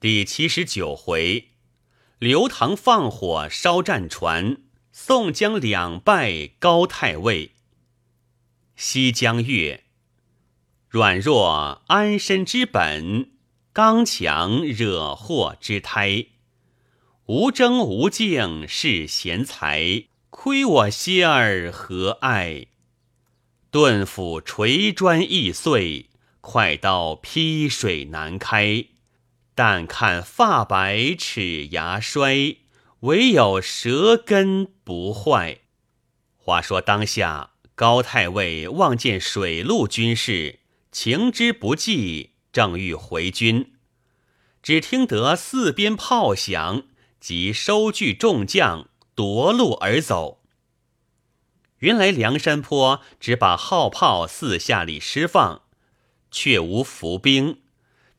第七十九回，刘唐放火烧战船，宋江两败高太尉。西江月，软弱安身之本，刚强惹祸之胎。无争无竞是贤才，亏我歇儿何爱？钝斧锤砖易碎，快刀劈水难开。但看发白齿牙衰，唯有舌根不坏。话说当下，高太尉望见水陆军士，情之不济，正欲回军，只听得四边炮响，即收聚众将，夺路而走。原来梁山坡只把号炮四下里释放，却无伏兵。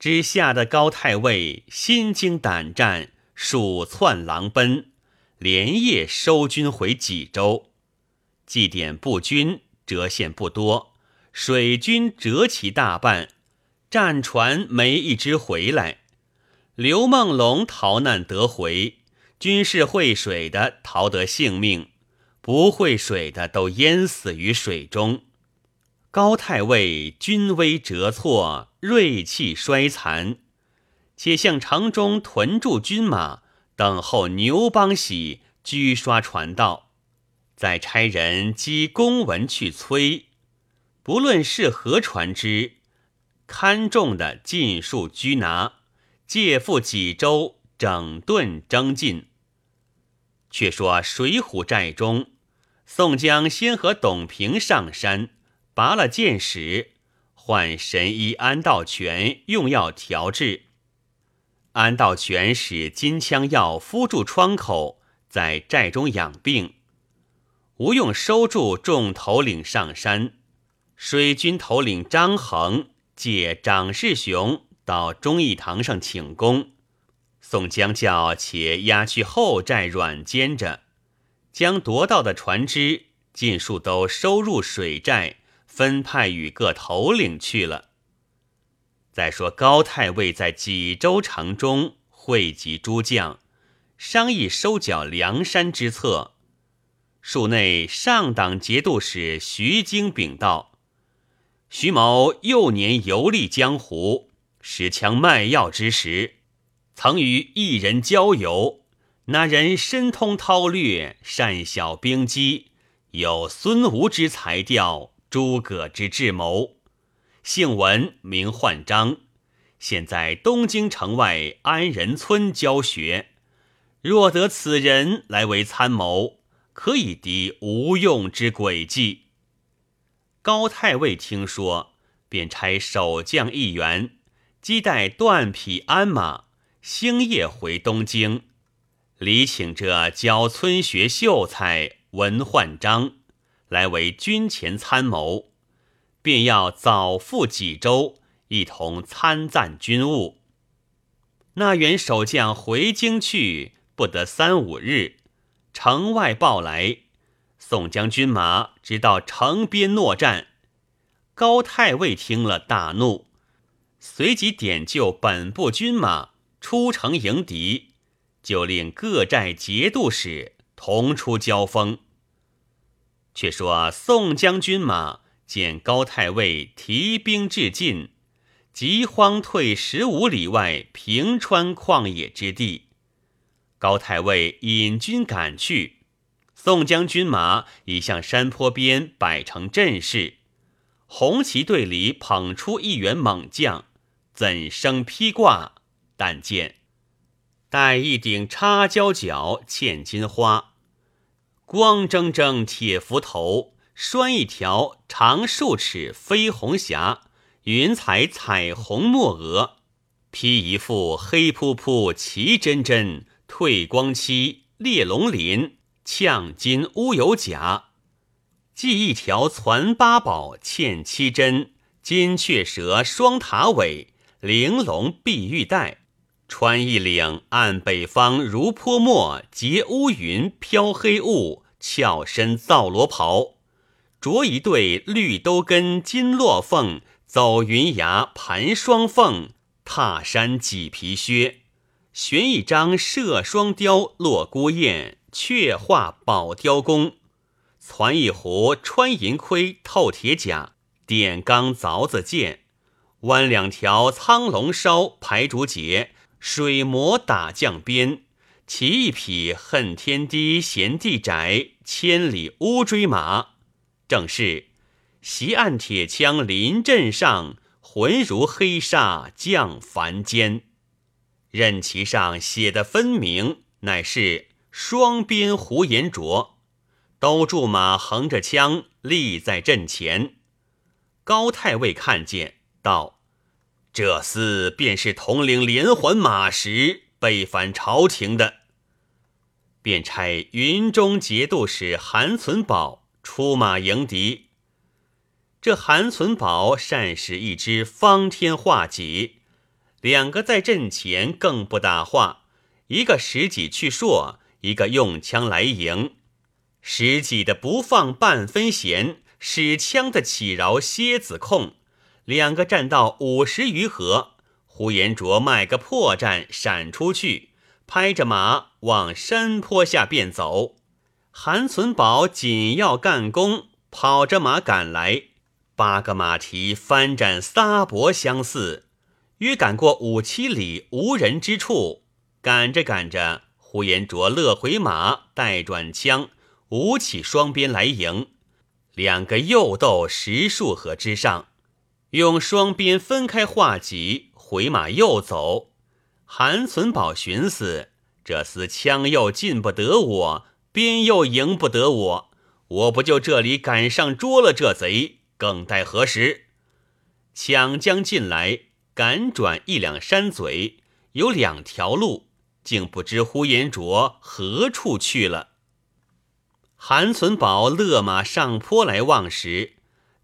之下的高太尉心惊胆战，鼠窜狼奔，连夜收军回济州。祭奠步军折现不多，水军折其大半，战船没一只回来。刘梦龙逃难得回，军士会水的逃得性命，不会水的都淹死于水中。高太尉军威折挫，锐气衰残，且向城中屯驻军马，等候牛帮喜居刷传道，再差人积公文去催。不论是何船只，看重的尽数拘拿，借赴济州整顿征进。却说水浒寨中，宋江先和董平上山。拔了箭矢，唤神医安道全用药调治。安道全使金枪药敷住窗口，在寨中养病。吴用收住众头领上山，水军头领张衡借长世雄到忠义堂上请功。宋江叫且押去后寨软监着，将夺到的船只尽数都收入水寨。分派与各头领去了。再说高太尉在济州城中汇集诸将，商议收缴梁山之策。署内上党节度使徐经禀道：“徐某幼年游历江湖，使枪卖药之时，曾与一人交游。那人深通韬略，善晓兵机，有孙吴之才调。”诸葛之智谋，姓文，名焕章，现在东京城外安仁村教学。若得此人来为参谋，可以敌吴用之诡计。高太尉听说，便差守将一员，机带断匹鞍马，星夜回东京，礼请这教村学秀才文焕章。来为军前参谋，便要早赴济州，一同参赞军务。那员守将回京去，不得三五日，城外报来，宋将军马直到城边搦战。高太尉听了大怒，随即点救本部军马出城迎敌，就令各寨节度使同出交锋。却说宋将军马见高太尉提兵至近，急慌退十五里外平川旷野之地。高太尉引军赶去，宋将军马已向山坡边摆成阵势。红旗队里捧出一员猛将，怎生披挂？但见戴一顶插椒角嵌金花。光铮铮铁斧头，拴一条长数尺飞红霞，云彩彩虹墨额，披一副黑扑扑齐真真褪光漆裂龙鳞呛金乌有甲，系一条攒八宝嵌七针金雀蛇双塔尾玲珑碧玉带，穿一领按北方如泼墨结乌云飘黑雾。俏身皂罗袍，着一对绿兜跟金络凤，走云崖盘双凤，踏山麂皮靴，悬一张射双雕落孤雁，却画宝雕弓；攒一壶穿银盔透铁甲，点钢凿子剑；弯两条苍龙梢排竹节，水磨打将鞭；骑一匹恨天低嫌地窄，千里乌骓马。正是袭岸铁枪临阵上，浑如黑煞降凡间。任其上写的分明，乃是双鞭胡延灼，都驻马横着枪立在阵前。高太尉看见，道：“这厮便是统领连环马时背反朝廷的。”便差云中节度使韩存宝出马迎敌。这韩存宝善使一支方天画戟。两个在阵前更不打话，一个使戟去槊，一个用枪来迎。使戟的不放半分弦，使枪的起饶蝎子控。两个战到五十余合，呼延灼卖个破绽闪出去，拍着马往山坡下便走。韩存宝紧要干功，跑着马赶来，八个马蹄翻展撒脖相似。约赶过五七里无人之处，赶着赶着，呼延灼勒回马，带转枪，舞起双鞭来迎。两个又斗十数合之上，用双鞭分开画戟，回马又走。韩存宝寻思：这厮枪又进不得我，鞭又迎不得我，我不就这里赶上捉了这贼，更待何时？抢将进来。赶转一两山嘴，有两条路，竟不知呼延灼何处去了。韩存宝勒马上坡来望时，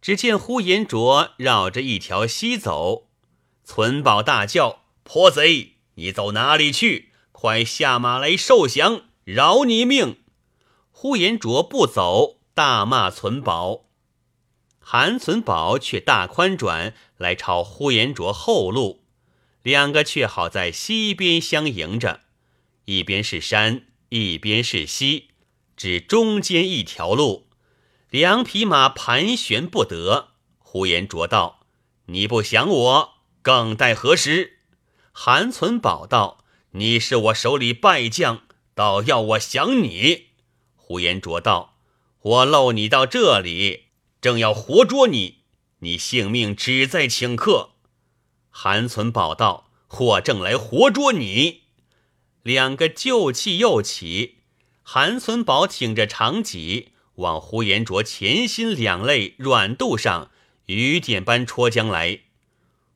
只见呼延灼绕着一条溪走。存宝大叫：“泼贼，你走哪里去？快下马来受降，饶你命！”呼延灼不走，大骂存宝。韩存宝却大宽转来朝呼延灼后路，两个却好在西边相迎着，一边是山，一边是溪，只中间一条路，两匹马盘旋不得。呼延灼道：“你不降我，更待何时？”韩存宝道：“你是我手里败将，倒要我降你。”呼延灼道：“我漏你到这里。”正要活捉你，你性命只在顷刻。韩存宝道：“或正来活捉你。”两个旧气又起，韩存宝挺着长戟往呼延灼前心两肋软肚上雨点般戳将来。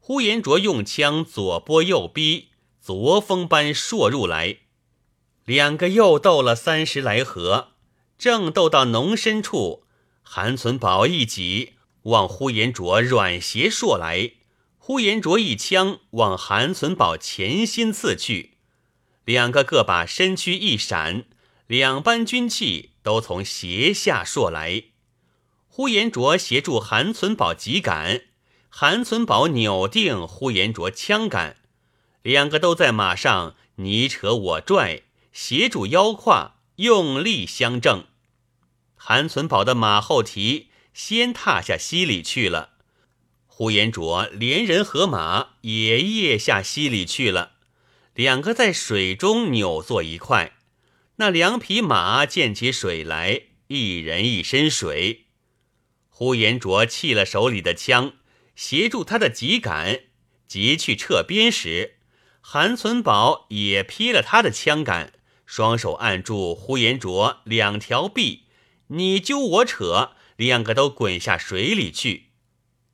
呼延灼用枪左拨右逼，左风般硕入来。两个又斗了三十来合，正斗到浓深处。韩存宝一戟往呼延灼软胁槊来，呼延灼一枪往韩存宝前心刺去，两个各把身躯一闪，两班军器都从斜下槊来。呼延灼协助韩存宝急赶，韩存宝扭定呼延灼枪杆，两个都在马上你扯我拽，协助腰胯用力相正。韩存宝的马后蹄先踏下溪里去了，呼延灼连人和马也跃下溪里去了，两个在水中扭作一块。那两匹马溅起水来，一人一身水。呼延灼弃了手里的枪，协助他的急赶，急去撤边时，韩存宝也劈了他的枪杆，双手按住呼延灼两条臂。你揪我扯，两个都滚下水里去。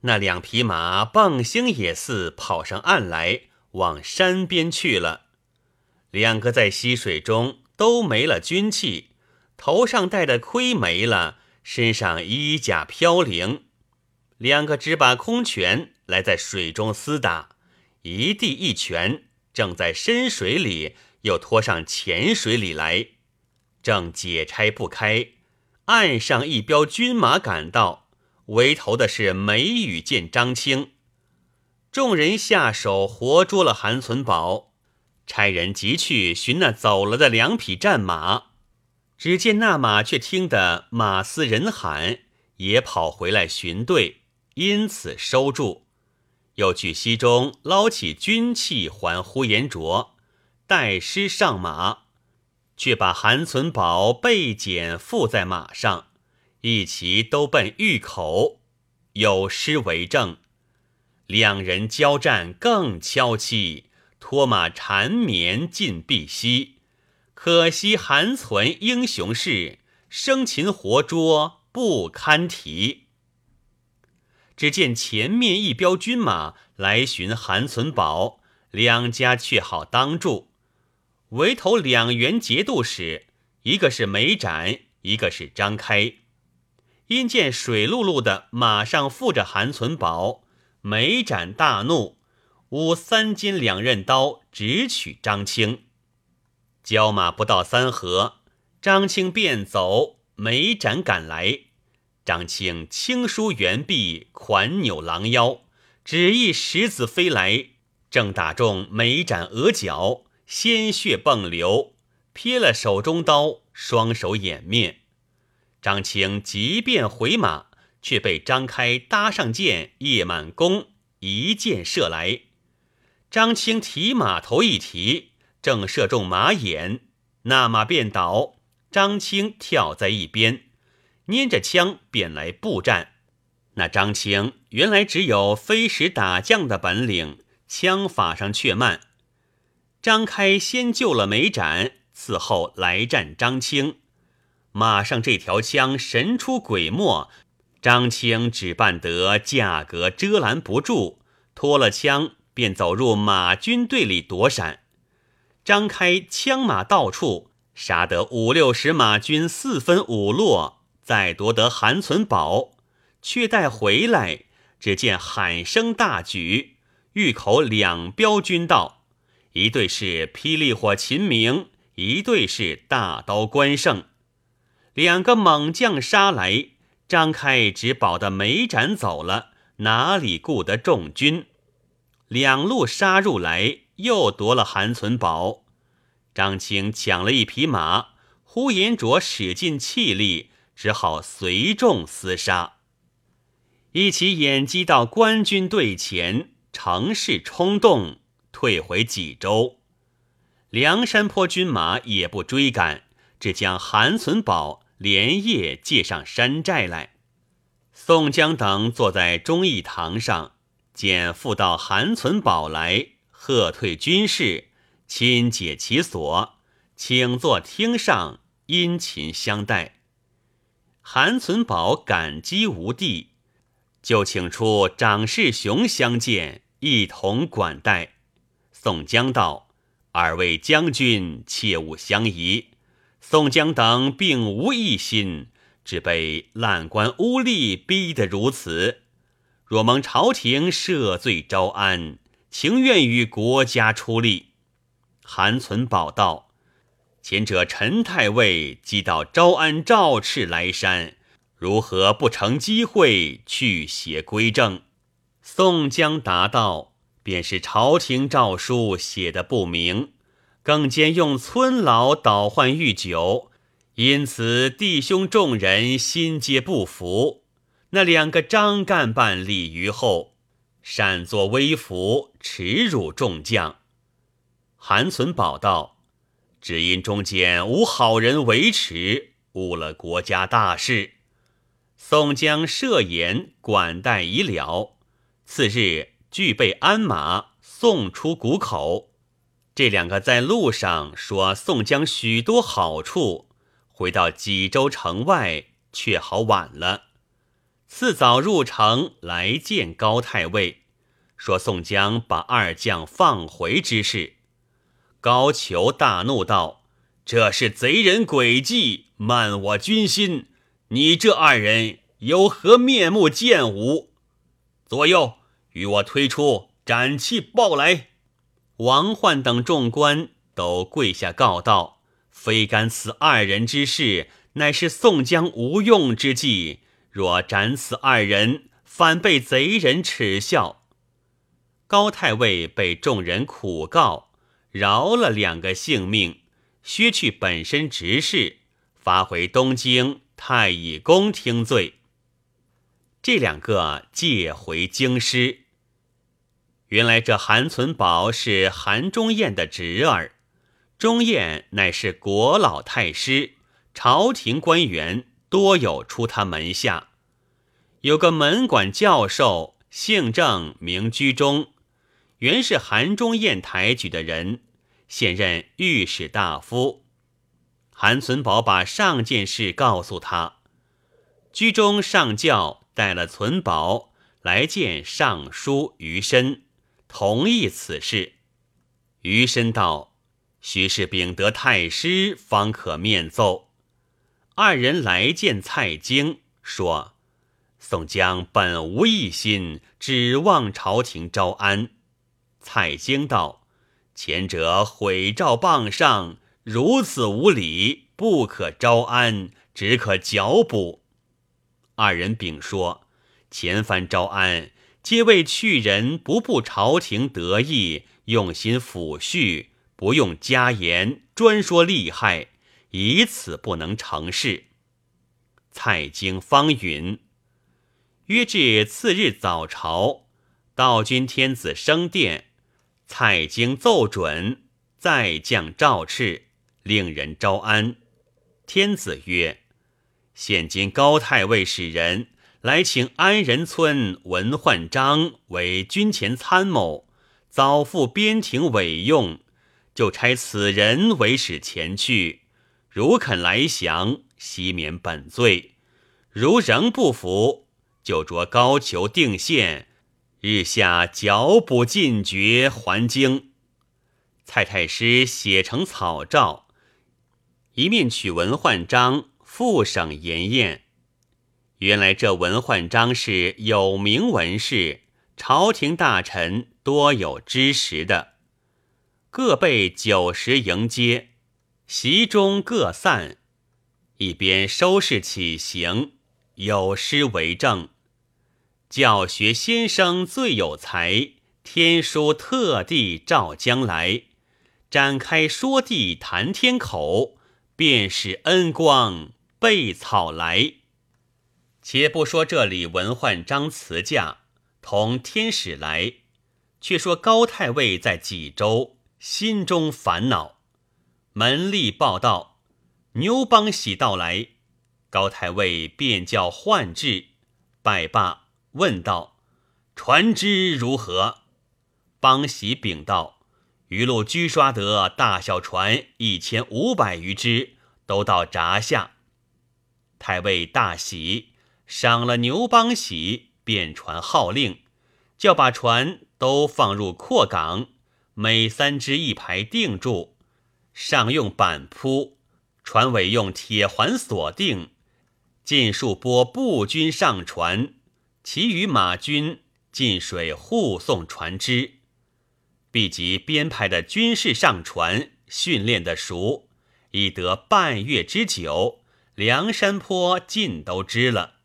那两匹马蹦星也似跑上岸来，往山边去了。两个在溪水中都没了军器，头上戴的盔没了，身上衣甲飘零。两个只把空拳来在水中厮打，一地一拳，正在深水里又拖上浅水里来，正解拆不开。岸上一彪军马赶到，为头的是梅雨见张青。众人下手活捉了韩存宝，差人急去寻那走了的两匹战马，只见那马却听得马嘶人喊，也跑回来寻队，因此收住。又去溪中捞起军器还呼延灼，带师上马，却把韩存宝被剪缚在马上，一齐都奔峪口，有诗为证。两人交战更悄戚。脱马缠绵尽碧溪，可惜韩存英雄事，生擒活捉不堪提。只见前面一彪军马来寻韩存宝，两家却好当住。围头两员节度使，一个是梅展，一个是张开。因见水漉漉的马上附着韩存宝，梅展大怒。舞三尖两刃刀，直取张青。交马不到三合，张青便走，梅展赶来。张青轻舒猿臂，款扭狼腰，只一石子飞来，正打中眉斩额角，鲜血迸流，撇了手中刀，双手掩面。张青急便回马，却被张开搭上箭，叶满弓一箭射来。张青提马头一提，正射中马眼，那马便倒。张青跳在一边，捏着枪便来布战。那张青原来只有飞石打将的本领，枪法上却慢。张开先救了梅展，伺后来战张青。马上这条枪神出鬼没，张青只办得架格遮拦不住，脱了枪。便走入马军队里躲闪，张开枪马到处，杀得五六十马军四分五落，再夺得韩存宝，却待回来，只见喊声大举，峪口两彪军到，一队是霹雳火秦明，一队是大刀关胜，两个猛将杀来，张开只保得梅斩走了，哪里顾得众军？两路杀入来，又夺了韩存宝。张青抢了一匹马，呼延灼使尽气力，只好随众厮杀。一起掩击到官军队前，乘势冲动，退回济州。梁山坡军马也不追赶，只将韩存宝连夜借上山寨来。宋江等坐在忠义堂上。见复到韩存宝来，喝退军士，亲解其锁，请坐厅上，殷勤相待。韩存宝感激无地，就请出长世雄相见，一同管待。宋江道：“二位将军切勿相疑，宋江等并无异心，只被烂官污吏逼得如此。”若蒙朝廷赦罪招安，情愿与国家出力。韩存宝道：“前者陈太尉即到招安赵赤来山，如何不成机会去邪归正？”宋江答道：“便是朝廷诏书写的不明，更兼用村老倒换御酒，因此弟兄众人心皆不服。”那两个张干办李于后，擅作威服，耻辱众将。韩存宝道：“只因中间无好人维持，误了国家大事。”宋江设言管待已了，次日具备鞍马，送出谷口。这两个在路上说宋江许多好处，回到济州城外，却好晚了。次早入城来见高太尉，说宋江把二将放回之事。高俅大怒道：“这是贼人诡计，慢我军心！你这二人有何面目见吾？”左右与我推出斩气报来。王焕等众官都跪下告道：“非干此二人之事，乃是宋江无用之计。”若斩此二人，反被贼人耻笑。高太尉被众人苦告，饶了两个性命，削去本身职事，发回东京太乙宫听罪。这两个借回京师。原来这韩存宝是韩忠彦的侄儿，忠彦乃是国老太师，朝廷官员多有出他门下。有个门管教授，姓郑，名居中，原是韩忠彦抬举的人，现任御史大夫。韩存宝把上件事告诉他，居中上轿带了存宝来见尚书余深。同意此事，余深道：“须是禀得太师，方可面奏。”二人来见蔡京，说：“宋江本无一心，指望朝廷招安。”蔡京道：“前者毁诏谤上，如此无礼，不可招安，只可剿捕。”二人禀说：“前番招安。”皆为去人不步朝廷得意，用心抚恤，不用加言，专说利害，以此不能成事。蔡京方允。约至次日早朝，道君天子升殿，蔡京奏准，再降诏敕，令人招安。天子曰：“现今高太尉使人。”来请安仁村文焕章为军前参谋，早赴边庭委用，就差此人为使前去。如肯来降，悉免本罪；如仍不服，就着高俅定县，日下剿捕尽绝，还京。蔡太师写成草诏，一面取文焕章复省严验。原来这文焕章是有名文士，朝廷大臣多有知识的，各备酒食迎接，席中各散，一边收拾起行，有诗为证：教学先生最有才，天书特地召将来，展开说地谈天口，便是恩光备草来。且不说这里文焕章辞驾同天使来，却说高太尉在济州心中烦恼。门吏报道牛邦喜到来，高太尉便叫唤至，拜罢问道：“船只如何？”邦喜禀道：“余路拘刷得大小船一千五百余只，都到闸下。”太尉大喜。赏了牛邦喜，便传号令，叫把船都放入阔港，每三只一排定住，上用板铺，船尾用铁环锁定，尽数拨步军上船，其余马军进水护送船只，必及编排的军士上船，训练的熟，已得半月之久，梁山坡尽都知了。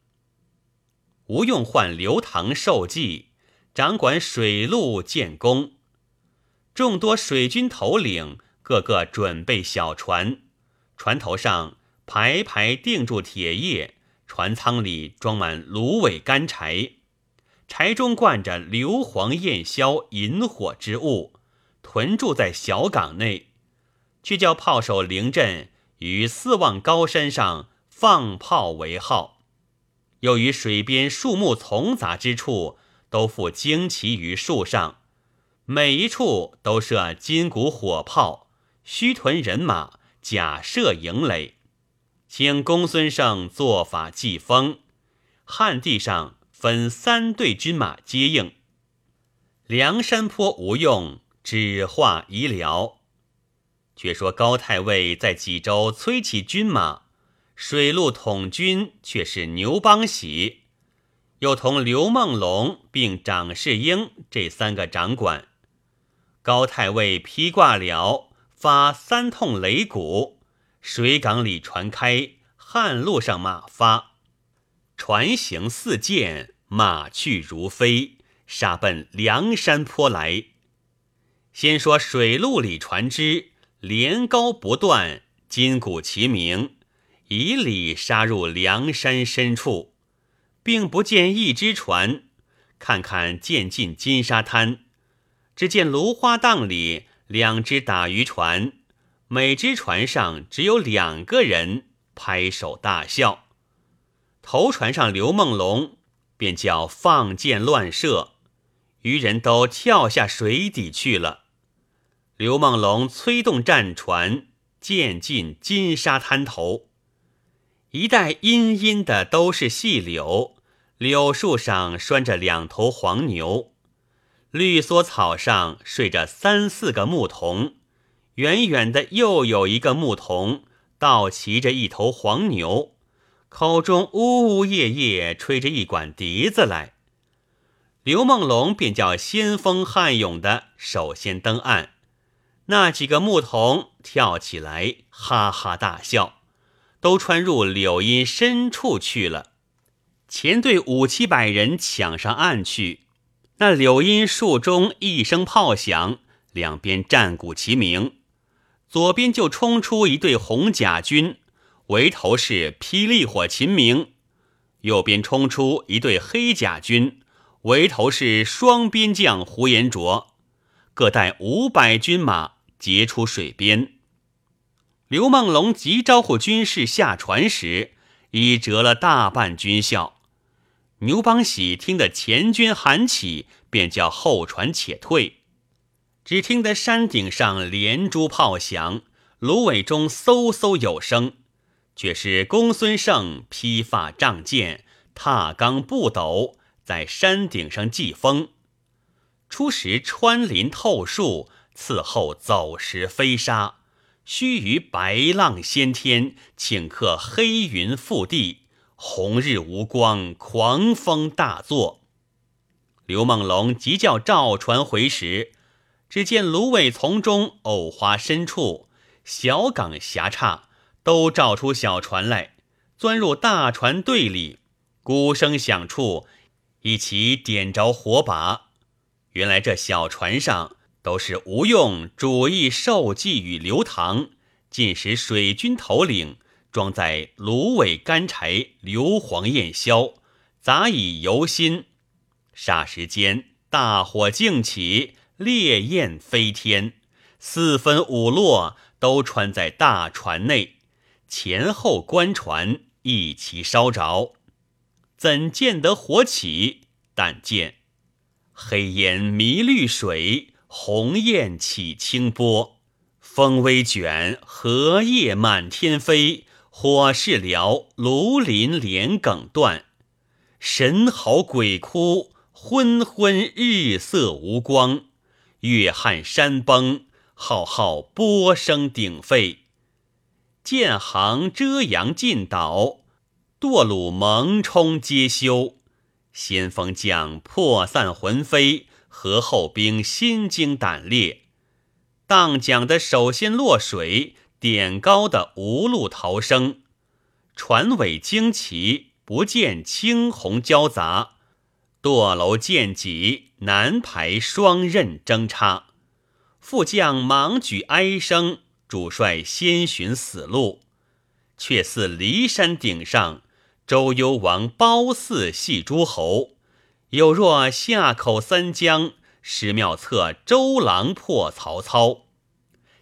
吴用唤刘唐受计，掌管水陆建功。众多水军头领个个准备小船，船头上排排钉住铁叶，船舱里装满芦苇干柴，柴中灌着硫磺焰硝引火之物，屯驻在小港内，却叫炮手临阵于四望高山上放炮为号。又于水边树木丛杂之处，都附旌旗于树上，每一处都设金鼓火炮，须屯人马，假设营垒，请公孙胜做法祭风。旱地上分三队军马接应。梁山坡无用，只画遗了。却说高太尉在济州催起军马。水陆统军却是牛邦喜，又同刘梦龙并长世英这三个掌管。高太尉披挂了，发三通擂鼓，水港里船开，旱路上马发，船行似箭，马去如飞，杀奔梁山坡来。先说水陆里船只连高不断，金鼓齐鸣，以里杀入梁山深处，并不见一只船。看看渐近金沙滩，只见芦花荡里两只打渔船，每只船上只有两个人，拍手大笑。头船上刘梦龙便叫放箭乱射，渔人都跳下水底去了。刘梦龙催动战船，渐进金沙滩头，一带阴阴的都是细柳。柳树上拴着两头黄牛，绿蓑草上睡着三四个牧童，远远的又有一个牧童倒骑着一头黄牛，口中呜呜咽咽吹着一管笛子来。刘梦龙便叫先锋悍勇的首先登岸，那几个牧童跳起来哈哈大笑，都穿入柳荫深处去了。前队五七百人抢上岸去，那柳荫树中一声炮响，两边战鼓齐鸣，左边就冲出一队红甲军，围头是霹雳火秦明；右边冲出一队黑甲军，围头是双边将胡延灼，各带五百军马截出水边。刘梦龙急招呼军士下船时，已折了大半军校。牛邦喜听得前军喊起，便叫后船且退。只听得山顶上连珠炮响，芦苇中嗖嗖有声，却是公孙胜披发仗剑，踏钢步斗，在山顶上祭风。初时穿林透树，次后走石飞沙，须臾白浪掀天，顷刻黑云覆地。红日无光，狂风大作。刘梦龙急叫赵船回时，只见芦苇丛中、藕花深处、小港狭岔，都照出小船来，钻入大船队里。鼓声响处，一齐点着火把。原来这小船上都是吴用主意受计与刘唐，尽使水军头领。装在芦苇干柴、硫磺焰硝，杂以油心。霎时间，大火竞起，烈焰飞天，四分五落都穿在大船内，前后官船一齐烧着。怎见得火起？但见黑烟迷绿水，红焰起清波，风微卷，荷叶满天飞。火势燎，庐林连梗断，神嚎鬼哭，昏昏日色无光，月撼山崩，浩浩波声鼎沸，舰航遮阳尽倒，舵橹蒙冲皆休，先锋将破散魂飞，河后兵心惊胆裂，荡桨的首先落水。点高的无路逃生，船尾旌旗不见青红交杂，堕楼见脊南排双刃争插，副将忙举哀声，主帅先寻死路，却似骊山顶上周幽王褒姒戏诸侯，有若夏口三江石庙侧周郎破曹操。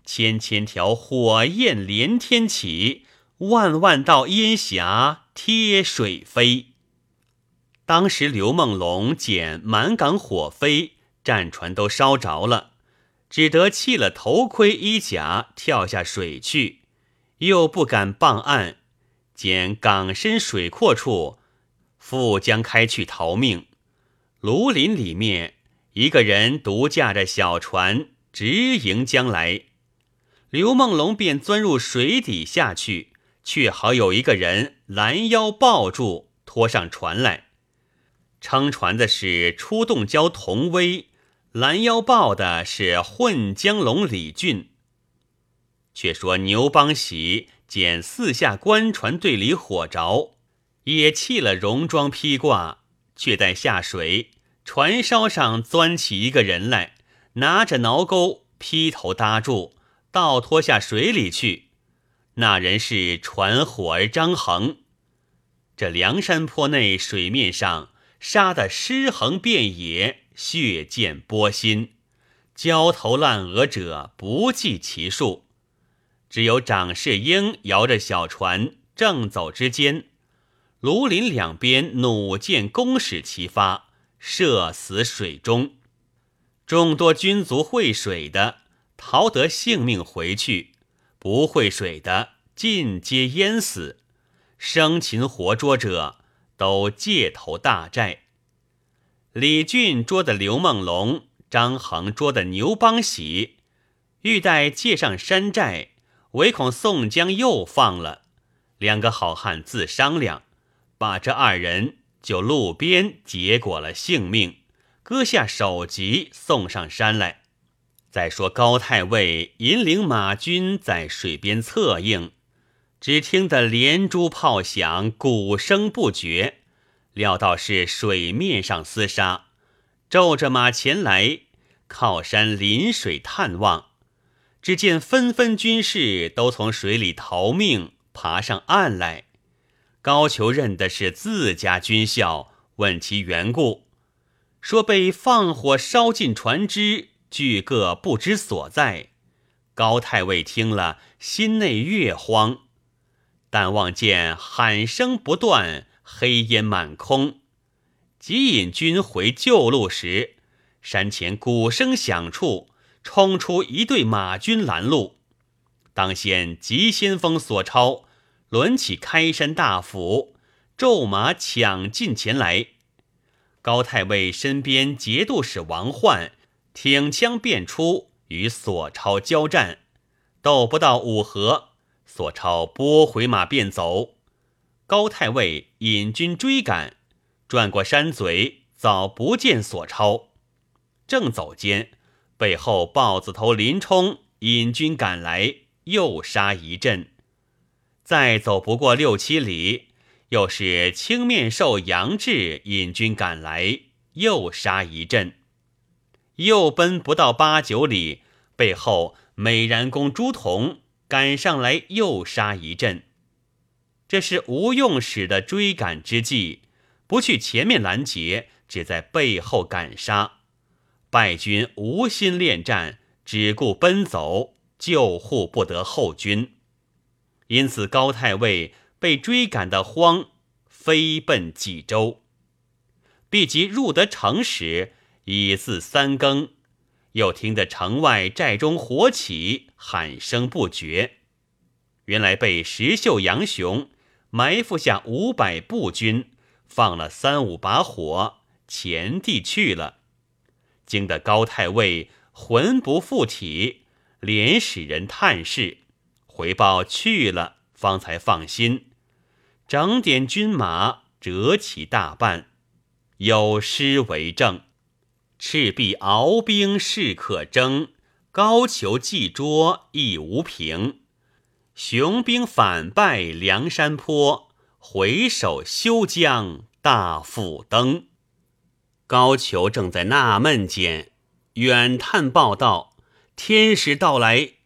千千条火焰连天起，万万道烟霞贴水飞。当时刘梦龙见满港火飞，战船都烧着了，只得弃了头盔衣甲，跳下水去，又不敢傍岸，见港深水阔处，复将开去逃命。庐林里面，一个人独驾着小船直迎将来。刘梦龙便钻入水底下去，却好有一个人拦腰抱住，拖上船来。撑船的是出洞蛟童威，拦腰抱的是混江龙李俊。却说牛邦喜见四下官船队里火着，也弃了戎装披挂，却待下水，船梢上钻起一个人来，拿着挠钩劈头搭住，倒拖下水里去。那人是船火儿张衡。这梁山坡内水面上杀得尸横遍野，血溅波心，焦头烂额者不计其数。只有长世英摇着小船正走之间，庐林两边弩箭弓矢齐发，射死水中。众多军卒会水的逃得性命回去，不会水的尽皆淹死。生擒活捉者都借头大寨。李俊捉的刘梦龙，张衡捉的牛邦喜，欲待借上山寨。唯恐宋江又放了，两个好汉自商量，把这二人就路边结果了性命，割下首级送上山来。再说高太尉引领马军在水边策应，只听得连珠炮响，鼓声不绝，料到是水面上厮杀，骤着马前来，靠山临水探望。只见纷纷军士都从水里逃命，爬上岸来。高俅认的是自家军校，问其缘故，说被放火烧尽船只，俱各不知所在。高太尉听了，心内越慌，但望见喊声不断，黑烟满空，即引军回旧路时，山前鼓声响处。冲出一队马军拦路，当先急先锋索超抡起开山大斧，骤马抢进前来。高太尉身边节度使王焕挺枪便出，与索超交战，斗不到五合，索超拨回马便走。高太尉引军追赶，转过山嘴，早不见索超，正走间。背后豹子头林冲引军赶来，又杀一阵。再走不过六七里，又是青面兽杨志引军赶来，又杀一阵。又奔不到八九里，背后美髯公朱仝赶上来，又杀一阵。这是吴用使的追赶之计，不去前面拦截，只在背后赶杀。败军无心恋战，只顾奔走，救护不得后军，因此高太尉被追赶得慌，飞奔济州。毕及入得城时，已自三更，又听得城外寨中火起，喊声不绝。原来被石秀、杨雄埋伏下五百步军，放了三五把火，前地去了。惊得高太尉魂不附体，连使人探视，回报去了，方才放心。整点军马，折其大半，有诗为证：“赤壁鏖兵势可争，高俅计捉亦无凭。雄兵反败梁山坡，回首休将大斧登。”高俅正在纳闷间，远探报道：“天使到来。”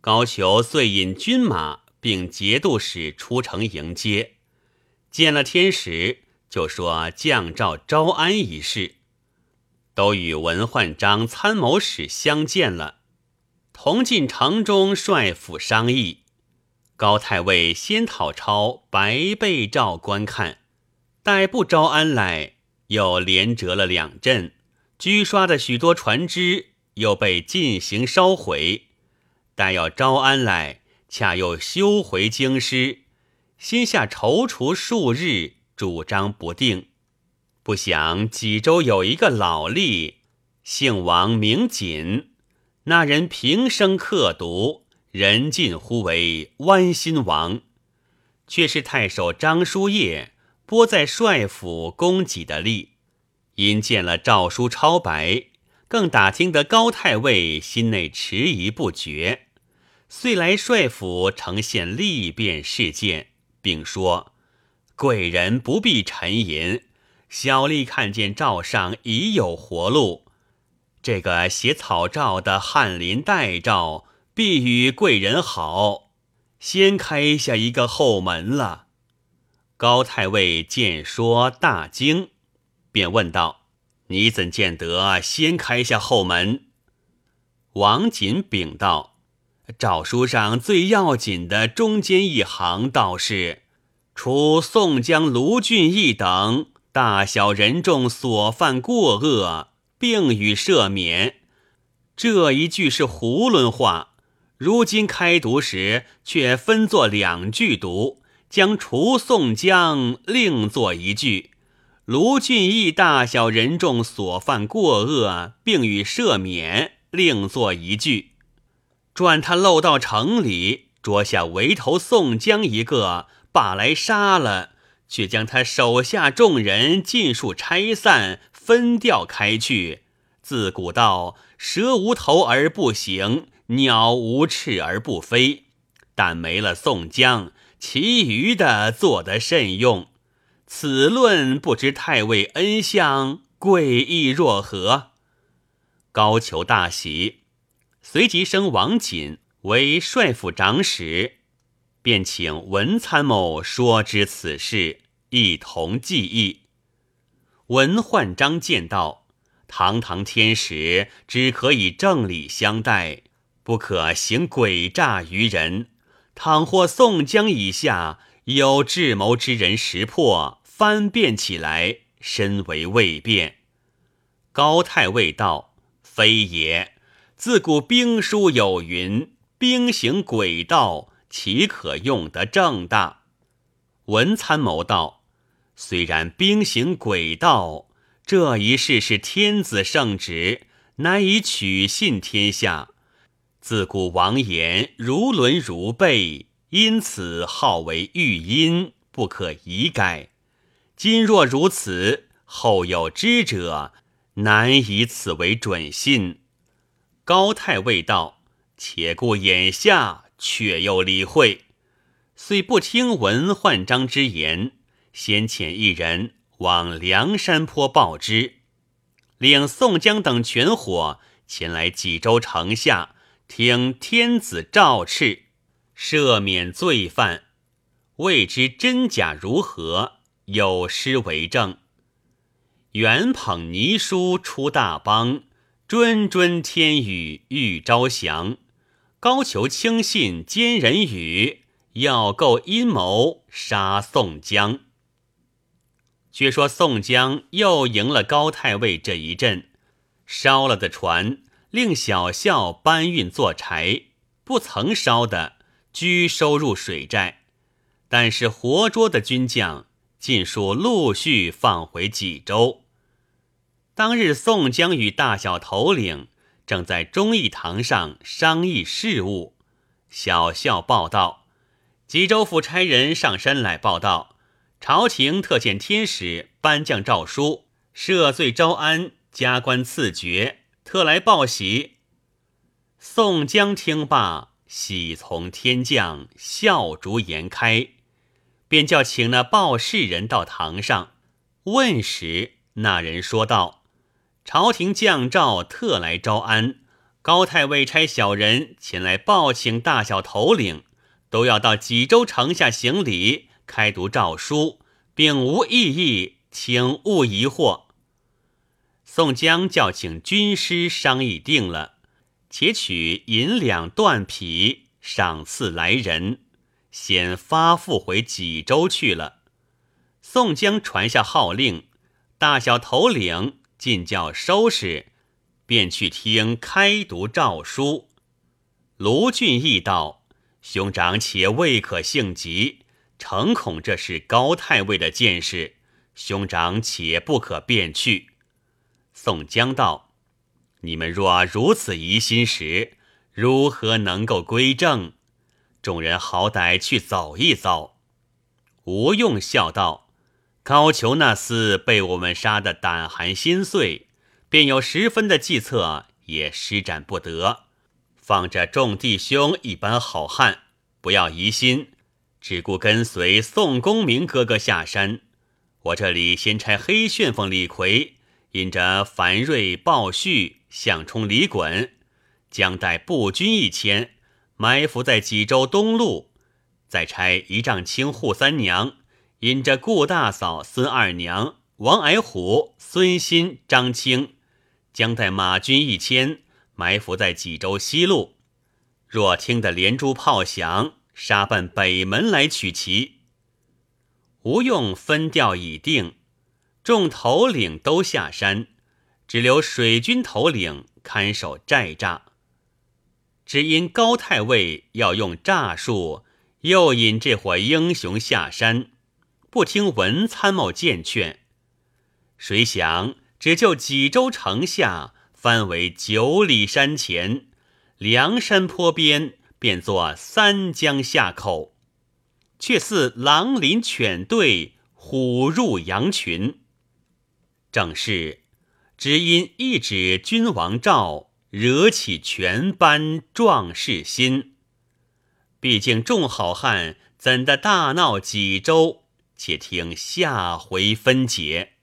高俅遂引军马并节度使出城迎接。见了天使，就说降诏招安一事，都与文焕章参谋使相见了，同进城中帅府商议。高太尉先讨抄白被诏观看，待不招安来。又连折了两阵，居刷的许多船只又被进行烧毁。待要招安来，恰又休回京师，心下踌躇数日，主张不定。不想济州有一个老吏，姓王名锦，那人平生刻毒，人尽呼为弯心王，却是太守张叔夜。拨在帅府供给的吏，因见了诏书抄白，更打听得高太尉心内迟疑不决，遂来帅府呈现利变事件，并说：“贵人不必沉吟，小吏看见诏上已有活路，这个写草诏的翰林代诏，必与贵人好，先开下一个后门了。”高太尉见说大惊，便问道：“你怎见得先开下后门？”王瑾禀道：“诏书上最要紧的中间一行，倒是除宋江、卢俊义等大小人众所犯过恶，并予赦免。这一句是囫囵话，如今开读时却分作两句读，将除宋江另作一句，卢俊义大小人众所犯过恶，并予赦免。”另作一句，转他漏到城里，捉下围头宋江一个，把来杀了，却将他手下众人尽数拆散，分调开去。自古道：蛇无头而不行，鸟无翅而不飞。但没了宋江，其余的做得甚用。此论不知太尉恩相贵意若何？高俅大喜，随即升王瑾为帅府长史，便请文参谋说知此事，一同记忆。文焕章见道：堂堂天使，只可以正理相待，不可行诡诈于人。倘或宋江以下有智谋之人识破，翻变起来，深为未变。高太尉道。非也，自古兵书有云：“兵行诡道，岂可用得正大？”文参谋道：“虽然兵行诡道，这一事是天子圣旨，难以取信天下。自古王言如伦如备，因此号为玉音，不可移改。今若如此，后有知者。”难以此为准信。高太尉道：“且顾眼下，却又理会。”虽不听闻焕章之言，先遣一人往梁山坡报之，领宋江等全伙前来济州城下，听天子诏敕，赦免罪犯。未知真假如何，有诗为证。远捧泥书出大邦，谆谆天语欲招降。高俅轻信奸人语，要构阴谋杀宋江。却说宋江又赢了高太尉这一阵，烧了的船，令小校搬运做柴；不曾烧的，拘收入水寨。但是活捉的军将。尽数陆续放回济州。当日，宋江与大小头领正在忠义堂上商议事务。小校报道：济州府差人上山来报道，朝廷特遣天使颁降诏书，赦罪招安，加官赐爵，特来报喜。宋江听罢，喜从天降，笑逐颜开。便叫请那报事人到堂上问时，那人说道：“朝廷降诏，特来招安。高太尉差小人前来报请大小头领，都要到济州城下行礼，开读诏书，并无异议，请勿疑惑。”宋江叫请军师商议定了，且取银两缎匹赏赐来人。先发赴回济州去了。宋江传下号令，大小头领尽叫收拾，便去听开读诏书。卢俊义道：“兄长且未可性急，诚恐这是高太尉的见识，兄长且不可便去。”宋江道：“你们若如此疑心时，如何能够归正？”众人好歹去走一遭。吴用笑道：“高俅那厮被我们杀得胆寒心碎，便有十分的计策，也施展不得。放着众弟兄一般好汉，不要疑心，只顾跟随宋公明哥哥下山。我这里先差黑旋风李逵，引着樊瑞、鲍旭向冲、李衮，将带步军一千埋伏在济州东路，再差一丈青扈三娘引着顾大嫂、孙二娘、王矮虎、孙新、张青，将带马军一千埋伏在济州西路。若听得连珠炮响，杀奔北门来取其。吴用分调已定，众头领都下山，只留水军头领看守寨栅。只因高太尉要用诈术，诱引这伙英雄下山，不听文参谋谏劝。谁想只就济州城下翻为九里山前，梁山坡边变作三江下口。却似狼临犬队，虎入羊群。正是只因一纸君王诏，惹起全班壮士心。毕竟众好汉怎的大闹济州？且听下回分解。